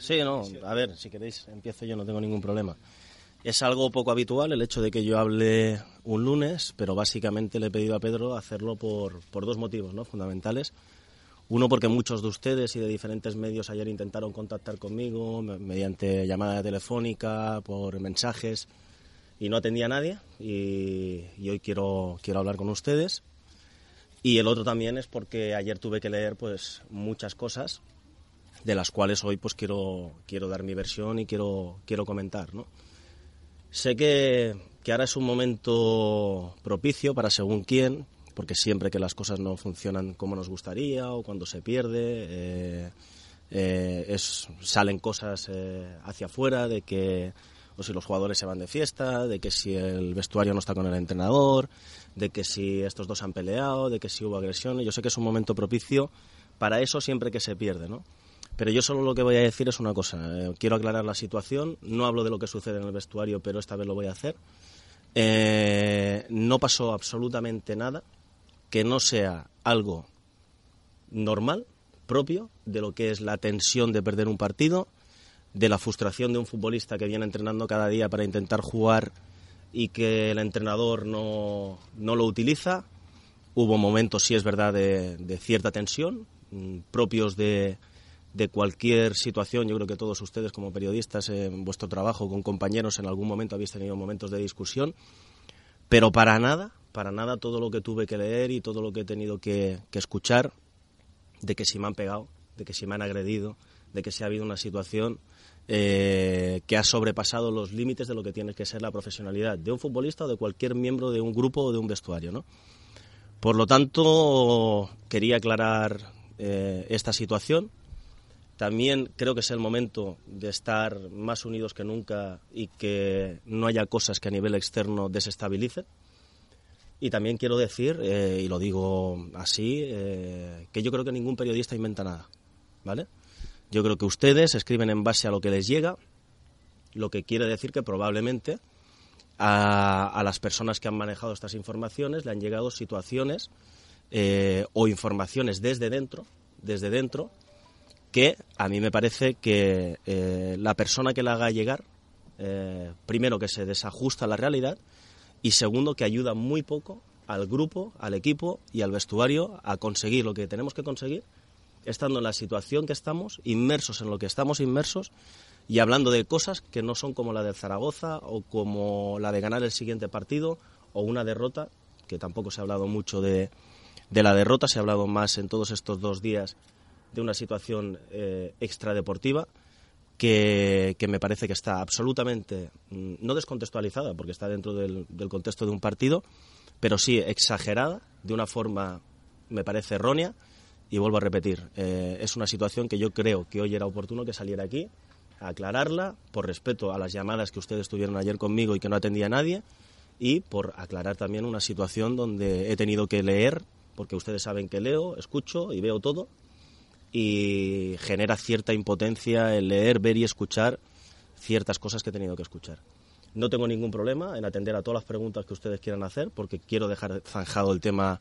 Sí, no, a ver, si queréis, empiezo yo, no tengo ningún problema. Es algo poco habitual el hecho de que yo hable un lunes, pero básicamente le he pedido a Pedro hacerlo por, por dos motivos ¿no? fundamentales. Uno, porque muchos de ustedes y de diferentes medios ayer intentaron contactar conmigo mediante llamada telefónica, por mensajes, y no atendía a nadie. Y, y, hoy quiero, quiero hablar con ustedes. Y el otro también es porque ayer tuve que leer pues muchas cosas de las cuales hoy pues quiero, quiero dar mi versión y quiero, quiero comentar. ¿no? Sé que, que ahora es un momento propicio para según quién, porque siempre que las cosas no funcionan como nos gustaría o cuando se pierde, eh, eh, es, salen cosas eh, hacia afuera de que o si los jugadores se van de fiesta, de que si el vestuario no está con el entrenador, de que si estos dos han peleado, de que si hubo agresión. Yo sé que es un momento propicio para eso siempre que se pierde, ¿no? Pero yo solo lo que voy a decir es una cosa. Eh, quiero aclarar la situación. No hablo de lo que sucede en el vestuario, pero esta vez lo voy a hacer. Eh, no pasó absolutamente nada que no sea algo normal, propio, de lo que es la tensión de perder un partido, de la frustración de un futbolista que viene entrenando cada día para intentar jugar y que el entrenador no, no lo utiliza. Hubo momentos, sí es verdad, de, cierta tensión, mm, propios de, de cualquier situación. Yo creo que todos ustedes como periodistas en vuestro trabajo con compañeros en algún momento habéis tenido momentos de discusión, pero para nada, para nada todo lo que tuve que leer y todo lo que he tenido que, que escuchar de que si me han pegado, de que si me han agredido, de que si ha habido una situación eh, que ha sobrepasado los límites de lo que tiene que ser la profesionalidad de un futbolista o de cualquier miembro de un grupo o de un vestuario. ¿no? Por lo tanto, quería aclarar eh, esta situación. También creo que es el momento de estar más unidos que nunca y que no haya cosas que a nivel externo desestabilicen. Y también quiero decir, eh, y lo digo así, eh, que yo creo que ningún periodista inventa nada, ¿vale? Yo creo que ustedes escriben en base a lo que les llega, lo que quiere decir que probablemente a, a las personas que han manejado estas informaciones le han llegado situaciones eh, o informaciones desde dentro, desde dentro, que a mí me parece que eh, la persona que la haga llegar, eh, primero que se desajusta a la realidad y segundo que ayuda muy poco al grupo, al equipo y al vestuario a conseguir lo que tenemos que conseguir estando en la situación que estamos, inmersos en lo que estamos inmersos y hablando de cosas que no son como la de Zaragoza o como la de ganar el siguiente partido o una derrota, que tampoco se ha hablado mucho de, de la derrota, se ha hablado más en todos estos dos días de una situación eh, extradeportiva que, que, me parece que está absolutamente, mm, no descontextualizada, porque está dentro del, contexto de un partido, pero sí exagerada, de una forma, me parece, errónea, y vuelvo a repetir, eh, es una situación que yo creo que hoy era oportuno que saliera aquí, aclararla, por respeto a las llamadas que ustedes tuvieron ayer conmigo y que no atendía a nadie, y por aclarar también una situación donde he tenido que leer, porque ustedes saben que leo, escucho y veo todo, y genera cierta impotencia el leer, ver y escuchar ciertas cosas que he tenido que escuchar. No tengo ningún problema en atender a todas las preguntas que ustedes quieran hacer, porque quiero dejar zanjado el tema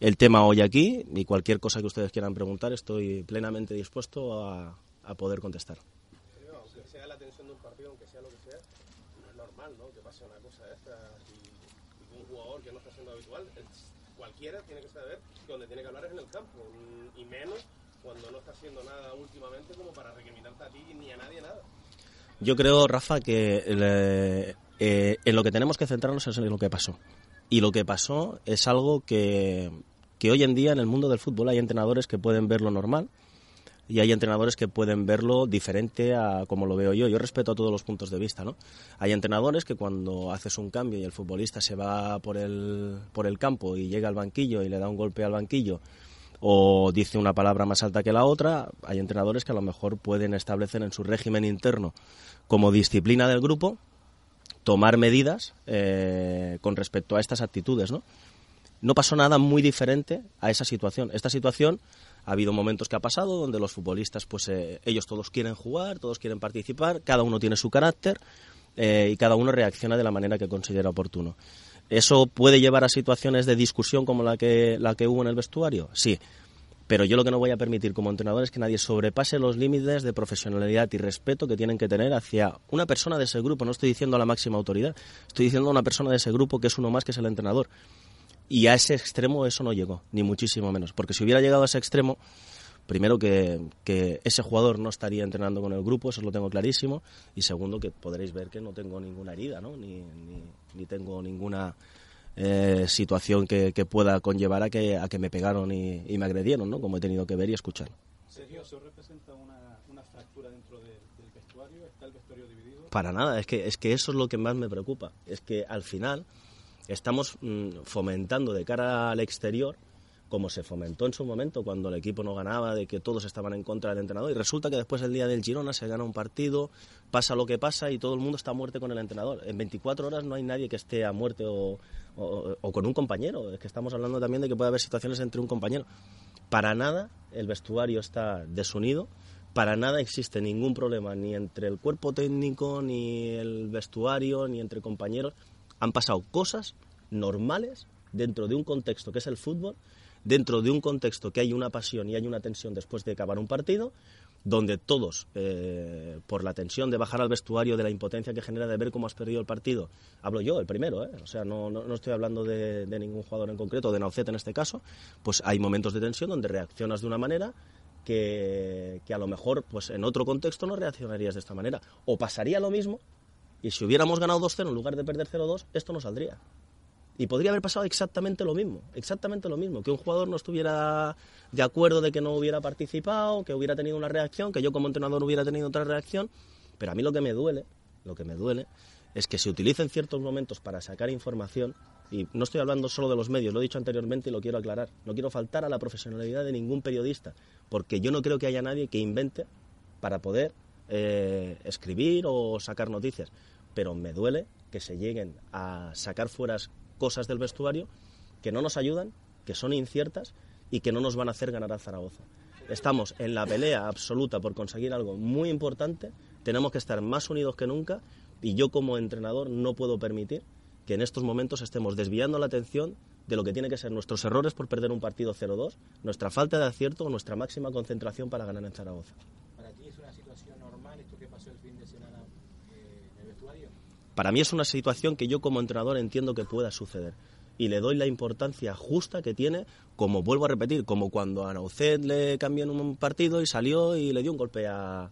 el tema hoy aquí y cualquier cosa que ustedes quieran preguntar estoy plenamente dispuesto a, a poder contestar. Aunque sea la tensión de un partido, aunque sea lo que sea, no es normal ¿no? que pase una cosa de esta y, y un jugador que no está siendo habitual, cualquiera tiene que saber que donde tiene que hablar es en el campo y menos cuando no está haciendo nada últimamente como para recriminarte a ti ni a nadie nada. Yo creo, Rafa, que eh, en lo que tenemos que centrarnos es en lo que pasó. Y lo que pasó es algo que que hoy en día en el mundo del fútbol hay entrenadores que pueden verlo normal y hay entrenadores que pueden verlo diferente a como lo veo yo. Yo respeto a todos los puntos de vista, ¿no? Hay entrenadores que cuando haces un cambio y el futbolista se va por el, por el campo y llega al banquillo y le da un golpe al banquillo o dice una palabra más alta que la otra. Hay entrenadores que a lo mejor pueden establecer en su régimen interno como disciplina del grupo tomar medidas eh, con respecto a estas actitudes, ¿no? No pasó nada muy diferente a esa situación. Esta situación ha habido momentos que ha pasado donde los futbolistas, pues eh, ellos todos quieren jugar, todos quieren participar, cada uno tiene su carácter eh, y cada uno reacciona de la manera que considera oportuno. ¿Eso puede llevar a situaciones de discusión como la que, la que hubo en el vestuario? Sí. Pero yo lo que no voy a permitir como entrenador es que nadie sobrepase los límites de profesionalidad y respeto que tienen que tener hacia una persona de ese grupo. No estoy diciendo a la máxima autoridad, estoy diciendo a una persona de ese grupo que es uno más que es el entrenador. Y a ese extremo eso no llegó, ni muchísimo menos. Porque si hubiera llegado a ese extremo, primero que, ese jugador no estaría entrenando con el grupo, eso lo tengo clarísimo, y segundo que podréis ver que no tengo ninguna herida, ¿no? ni, ni, tengo ninguna eh, situación que, pueda conllevar a que, a que me pegaron y, me agredieron, ¿no? como he tenido que ver y escuchar. Sergio, ¿eso representa una, una fractura dentro del vestuario? ¿Está el vestuario dividido? Para nada, es que, es que eso es lo que más me preocupa, es que al final estamos mm, fomentando de cara al exterior como se fomentó en su momento cuando el equipo no ganaba, de que todos estaban en contra del entrenador. Y resulta que después el día del Girona se gana un partido, pasa lo que pasa y todo el mundo está a muerte con el entrenador. En 24 horas no hay nadie que esté a muerte o, con un compañero. Es que estamos hablando también de que puede haber situaciones entre un compañero. Para nada el vestuario está desunido, para nada existe ningún problema ni entre el cuerpo técnico, ni el vestuario, ni entre compañeros. Han pasado cosas normales dentro de un contexto que es el fútbol dentro de un contexto que hay una pasión y hay una tensión después de acabar un partido, donde todos, eh, por la tensión de bajar al vestuario, de la impotencia que genera de ver cómo has perdido el partido, hablo yo, el primero, ¿eh? o sea, no, no, estoy hablando de, ningún jugador en concreto, de Naucet en este caso, pues hay momentos de tensión donde reaccionas de una manera que, que a lo mejor pues en otro contexto no reaccionarías de esta manera. O pasaría lo mismo y si hubiéramos ganado 2-0 en lugar de perder 0-2, esto no saldría. Y podría haber pasado exactamente lo mismo, exactamente lo mismo, que un jugador no estuviera de acuerdo de que no hubiera participado, que hubiera tenido una reacción, que yo como entrenador hubiera tenido otra reacción, pero a mí lo que me duele, lo que me duele es que se utilicen ciertos momentos para sacar información y no estoy hablando solo de los medios, lo he dicho anteriormente y lo quiero aclarar. No quiero faltar a la profesionalidad de ningún periodista, porque yo no creo que haya nadie que invente para poder eh, escribir o sacar noticias. Pero me duele que se lleguen a sacar fuera cosas del vestuario que no nos ayudan, que son inciertas y que no nos van a hacer ganar a Zaragoza. Estamos en la pelea absoluta por conseguir algo muy importante, tenemos que estar más unidos que nunca y yo como entrenador no puedo permitir que en estos momentos estemos desviando la atención de lo que tiene que ser nuestros errores por perder un partido 0-2, nuestra falta de acierto o nuestra máxima concentración para ganar en Zaragoza. ¿Para ti es una situación normal esto que pasó el fin de semana eh, en el vestuario? Para mí es una situación que yo como entrenador entiendo que pueda suceder y le doy la importancia justa que tiene, como vuelvo a repetir, como cuando a Naucet le cambió en un partido y salió y le dio un golpe al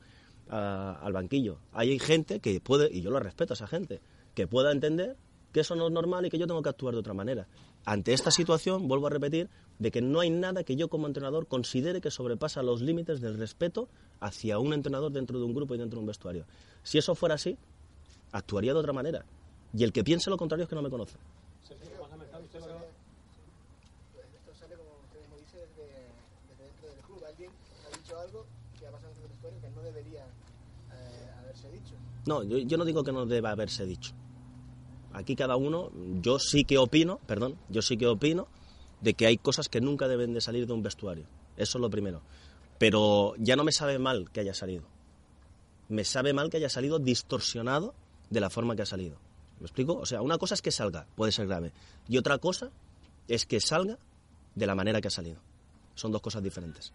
banquillo. Hay gente que puede, y yo lo respeto a esa gente, que pueda entender que eso no es normal y que yo tengo que actuar de otra manera. Ante esta situación, vuelvo a repetir, de que no hay nada que yo como entrenador considere que sobrepasa los límites del respeto hacia un entrenador dentro de un grupo y dentro de un vestuario. Si eso fuera así, actuaría de otra manera. Y el que piense lo contrario es que no me conoce. Esto sale, como usted mismo dice, desde, dentro del club. Alguien ha dicho algo que ha pasado en el vestuario que no debería haberse dicho. No, yo, yo no digo que no deba haberse dicho. Aquí cada uno, yo sí que opino, perdón, yo sí que opino de que hay cosas que nunca deben de salir de un vestuario. Eso es lo primero. Pero ya no me sabe mal que haya salido. Me sabe mal que haya salido distorsionado de la forma que ha salido. ¿Me explico? O sea, una cosa es que salga, puede ser grave, y otra cosa es que salga de la manera que ha salido. Son dos cosas diferentes.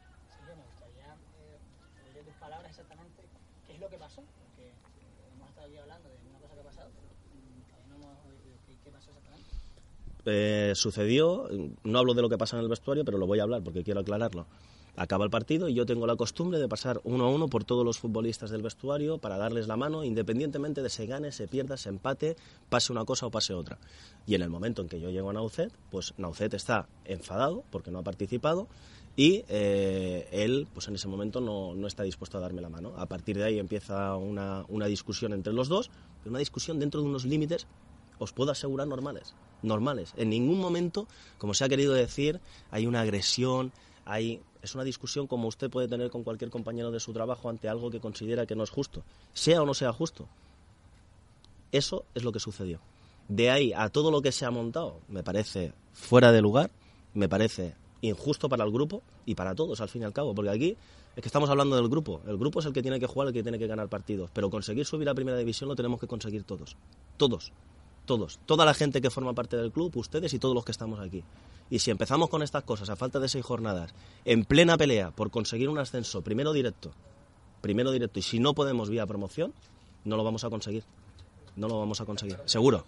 eh, pero mm. Eh, sucedió, no hablo de lo que pasa en el vestuario, pero lo voy a hablar porque quiero aclararlo acaba el partido y yo tengo la costumbre de pasar uno a uno por todos los futbolistas del vestuario para darles la mano, independientemente de se gane, se pierda, se empate, pase una cosa o pase otra. Y en el momento en que yo llego a Naucet, pues Naucet está enfadado porque no ha participado y eh, él, pues en ese momento no, no, está dispuesto a darme la mano. A partir de ahí empieza una, una discusión entre los dos, pero una discusión dentro de unos límites, os puedo asegurar, normales. Normales. En ningún momento, como se ha querido decir, hay una agresión, Hay, es una discusión como usted puede tener con cualquier compañero de su trabajo ante algo que considera que no es justo, sea o no sea justo. Eso es lo que sucedió. De ahí a todo lo que se ha montado, me parece fuera de lugar, me parece injusto para el grupo y para todos, al fin y al cabo, porque aquí es que estamos hablando del grupo. El grupo es el que tiene que jugar, el que tiene que ganar partidos, pero conseguir subir a primera división lo tenemos que conseguir todos. Todos. Todos. Toda la gente que forma parte del club, ustedes y todos los que estamos aquí. Y si empezamos con estas cosas a falta de seis jornadas, en plena pelea por conseguir un ascenso primero directo, primero directo, y si no podemos vía promoción, no lo vamos a conseguir. No lo vamos a conseguir. Seguro.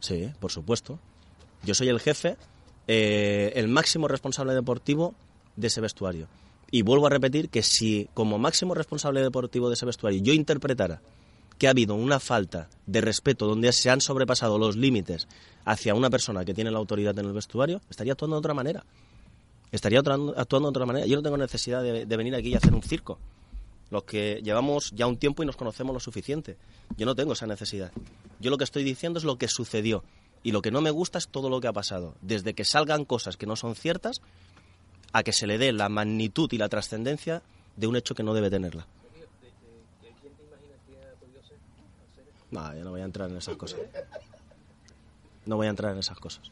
Sí, por supuesto. Yo soy el jefe, eh, el máximo responsable deportivo de ese vestuario. Y vuelvo a repetir que si como máximo responsable deportivo de ese vestuario yo interpretara ha habido una falta de respeto donde se han sobrepasado los límites hacia una persona que tiene la autoridad en el vestuario, estaría actuando de otra manera. Estaría actuando de otra manera. Yo no tengo necesidad de, de venir aquí y hacer un circo. Los que llevamos ya un tiempo y nos conocemos lo suficiente. Yo no tengo esa necesidad. Yo lo que estoy diciendo es lo que sucedió. Y lo que no me gusta es todo lo que ha pasado. Desde que salgan cosas que no son ciertas a que se le dé la magnitud y la trascendencia de un hecho que no debe tenerla. No, yo no voy a entrar en esas cosas. No voy a entrar en esas cosas.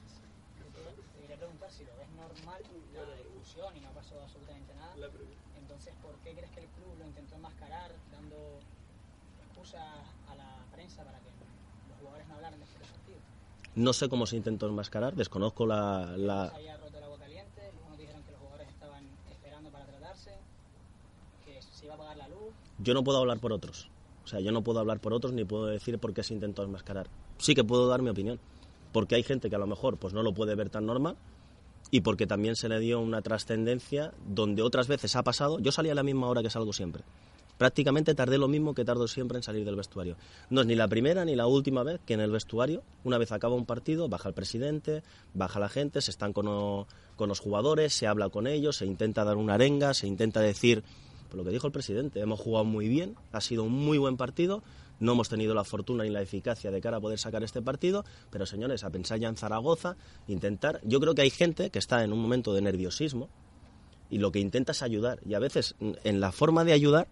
Te quería preguntar si lo ves normal la discusión y no ha pasado absolutamente nada. Entonces, ¿por qué crees que el club lo intentó enmascarar dando excusas a la prensa para que los jugadores no hablaran de este partido? No sé cómo se intentó enmascarar, desconozco la, la- Se había roto el agua caliente, luego nos dijeron que los jugadores estaban esperando para tratarse, que se iba a apagar la luz. Yo no puedo hablar por otros. O sea, yo no puedo hablar por otros ni puedo decir por qué se intentó enmascarar. Sí que puedo dar mi opinión. Porque hay gente que a lo mejor pues no lo puede ver tan normal y porque también se le dio una trascendencia donde otras veces ha pasado. Yo salí a la misma hora que salgo siempre. Prácticamente tardé lo mismo que tardo siempre en salir del vestuario. No es ni la primera ni la última vez que en el vestuario, una vez acaba un partido, baja el presidente, baja la gente, se están con, los jugadores, se habla con ellos, se intenta dar una arenga, se intenta decir por lo que dijo el presidente, hemos jugado muy bien, ha sido un muy buen partido, no hemos tenido la fortuna ni la eficacia de cara a poder sacar este partido, pero señores, a pensar ya en Zaragoza, intentar, yo creo que hay gente que está en un momento de nerviosismo y lo que intenta es ayudar y a veces en la forma de ayudar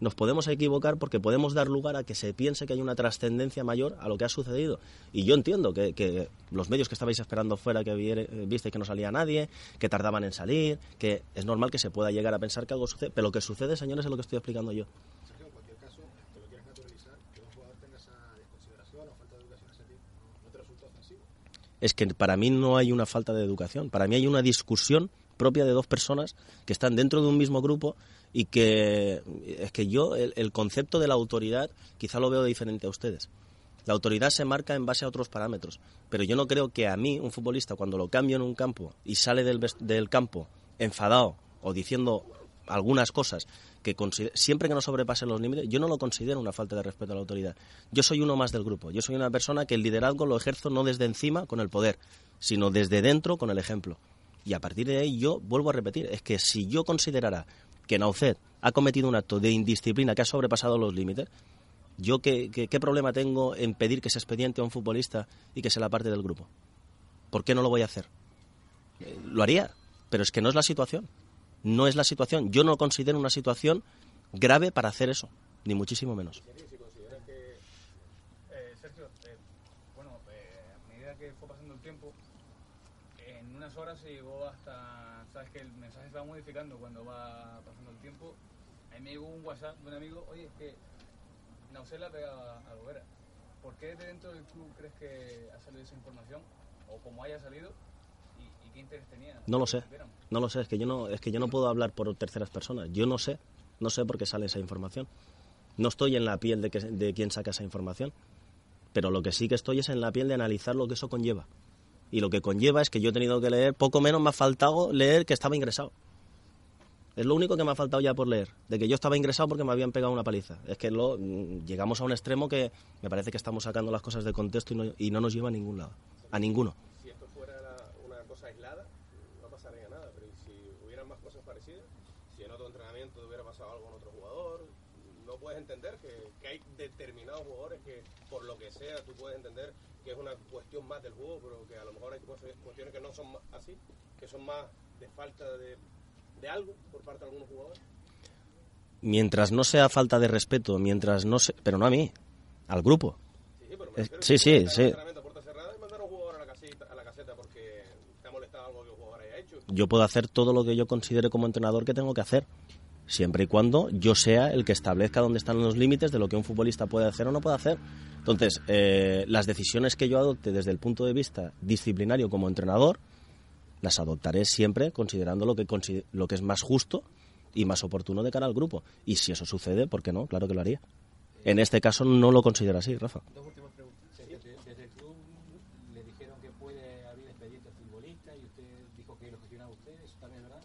nos podemos equivocar porque podemos dar lugar a que se piense que hay una trascendencia mayor a lo que ha sucedido. Y yo entiendo que, que los medios que estabais esperando fuera, que viere- eh, visteis que no salía nadie, que tardaban en salir, que es normal que se pueda llegar a pensar que algo sucede. Pero lo que sucede, señores, es lo que estoy explicando yo. Sergio, en cualquier caso, que lo quieras naturalizar, que un jugador tenga esa desconsideración o falta de educación no te resulta ofensivo. es que para mí no hay una falta de educación, para mí hay una discusión propia de dos personas que están dentro de un mismo grupo y que es que yo el, concepto de la autoridad quizá lo veo diferente a ustedes. La autoridad se marca en base a otros parámetros, pero yo no creo que a mí, un futbolista, cuando lo cambio en un campo y sale del, del campo enfadado o diciendo algunas cosas que siempre que no sobrepasen los límites, yo no lo considero una falta de respeto a la autoridad. Yo soy uno más del grupo. Yo soy una persona que el liderazgo lo ejerzo no desde encima con el poder, sino desde dentro con el ejemplo. Y a partir de ahí yo vuelvo a repetir, es que si yo considerara que Naucet ha cometido un acto de indisciplina que ha sobrepasado los límites, yo qué, qué- problema tengo en pedir que se expediente a un futbolista y que sea la parte del grupo. ¿Por qué no lo voy a hacer? Lo haría, pero es que no es la situación. No es la situación. Yo no considero una situación grave para hacer eso, ni muchísimo menos. Eh, Sergio, eh, bueno, eh, a medida que fue pasando el tiempo, en unas horas se llegó hasta, sabes que el mensaje se va modificando cuando va pasando el tiempo. A mí me llegó un WhatsApp de un amigo, oye, es que Nausel la pegaba a Gobera. ¿Por qué de dentro del club crees que ha salido esa información? O como haya salido, ¿y, y qué interés tenía? No lo sé. No lo sé, es que yo no, es que yo no puedo hablar por terceras personas. Yo no sé, no sé por qué sale esa información. No estoy en la piel de, que, de quien saca esa información. Pero lo que sí que estoy es en la piel de analizar lo que eso conlleva. Y lo que conlleva es que yo he tenido que leer, poco menos me ha faltado leer que estaba ingresado. Es lo único que me ha faltado ya por leer, de que yo estaba ingresado porque me habían pegado una paliza. Es que lo, mm, llegamos a un extremo que me parece que estamos sacando las cosas de contexto y no, y no nos lleva a ningún lado, a ninguno. Si esto fuera una cosa aislada, no pasaría nada, pero ¿y si hubieran más cosas parecidas, si en otro entrenamiento hubiera pasado algo en otro jugador, no puedes entender que, que hay determinados jugadores que, por lo que sea, tú puedes entender que es una cuestión más del juego, pero que a lo mejor hay cuestiones que no son así, que son más de falta de, de algo por parte de algunos jugadores? Mientras no sea falta de respeto, mientras no se, pero no a mí, al grupo. Sí, sí, pero sí, sí, sí. Yo puedo hacer todo lo que yo considere como entrenador que tengo que hacer, siempre y cuando yo sea el que establezca dónde están los límites de lo que un futbolista puede hacer o no puede hacer. Entonces, eh, las decisiones que yo adopte desde el punto de vista disciplinario como entrenador, las adoptaré siempre considerando lo que, lo que es más justo y más oportuno de cara al grupo. Y si eso sucede, ¿por qué no? Claro que lo haría. En este caso no lo considero así, Rafa. Dos últimas preguntas. Desde, desde el club le dijeron que puede abrir expediente futbolista y usted dijo que lo gestionaba usted, ¿eso también es verdad?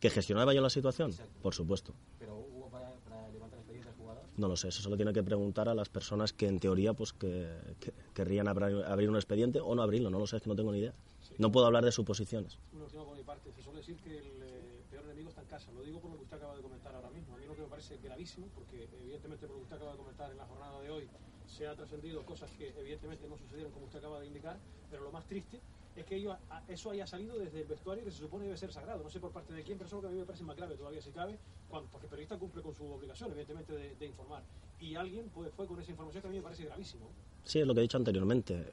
¿Que gestionaba yo la situación? Por supuesto. Pero hubo para, para levantar expediente al jugador. No lo sé, eso se lo tiene que preguntar a las personas que en teoría pues que, que- querrían abrir, abrir un expediente o no abrirlo, no lo sé, es que no tengo ni idea. No puedo hablar de suposiciones. Una última por mi parte. Se suele decir que el eh, peor enemigo está en casa. Lo digo por lo que usted acaba de comentar ahora mismo. A mí lo que me parece gravísimo, porque evidentemente por lo que usted acaba de comentar en la jornada de hoy se ha trascendido cosas que evidentemente no sucedieron como usted acaba de indicar, pero lo más triste es que ello- eso haya salido desde el vestuario que se supone debe ser sagrado. No sé por parte de quién, pero eso es lo que a mí me parece más grave todavía si cabe, cuando, porque el periodista cumple con su obligación, evidentemente, de, de informar. Y alguien pues, fue con esa información que a mí me parece gravísimo. Sí, es lo que he dicho anteriormente.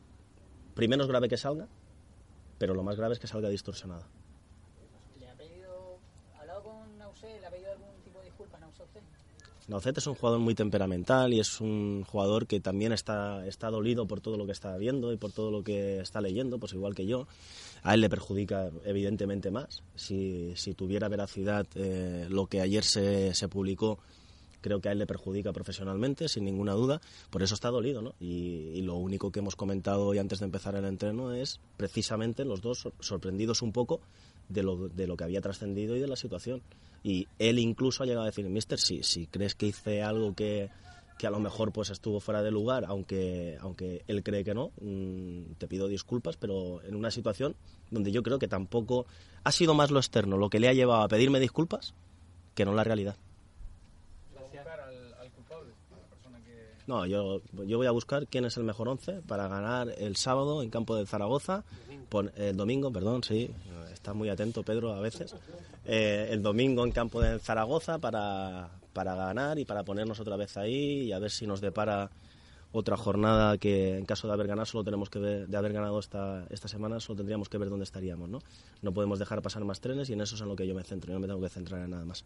Primero es grave que salga, pero lo más grave es que salga distorsionada. ¿Le ha pedido, ha hablado con Nausé, le ha pedido algún tipo de disculpas a Nausé a usted? Naucet es un jugador muy temperamental y es un jugador que también está, está dolido por todo lo que está viendo y por todo lo que está leyendo, pues igual que yo. A él le perjudica evidentemente más. Si, si tuviera veracidad eh, lo que ayer se, se publicó, creo que a él le perjudica profesionalmente, sin ninguna duda. Por eso está dolido, ¿no? Y, y lo único que hemos comentado hoy antes de empezar el entreno es precisamente los dos sor- sorprendidos un poco de lo, de lo que había trascendido y de la situación. Y él incluso ha llegado a decir, mister, si, si crees que hice algo que, que a lo mejor pues estuvo fuera de lugar, aunque, aunque él cree que no, mm, te pido disculpas, pero en una situación donde yo creo que tampoco ha sido más lo externo lo que le ha llevado a pedirme disculpas que no la realidad. Va a buscar al, al culpable, a la persona que... No, yo, yo voy a buscar quién es el mejor once para ganar el sábado en campo de Zaragoza, pon- el domingo, perdón, sí, está muy atento Pedro a veces, Eh, el domingo en campo de Zaragoza para, para ganar y para ponernos otra vez ahí y a ver si nos depara otra jornada que en caso de haber ganado solo tenemos que ver, de haber ganado esta, esta semana solo tendríamos que ver dónde estaríamos, ¿no? No podemos dejar pasar más trenes y en eso es en lo que yo me centro, yo no me tengo que centrar en nada más.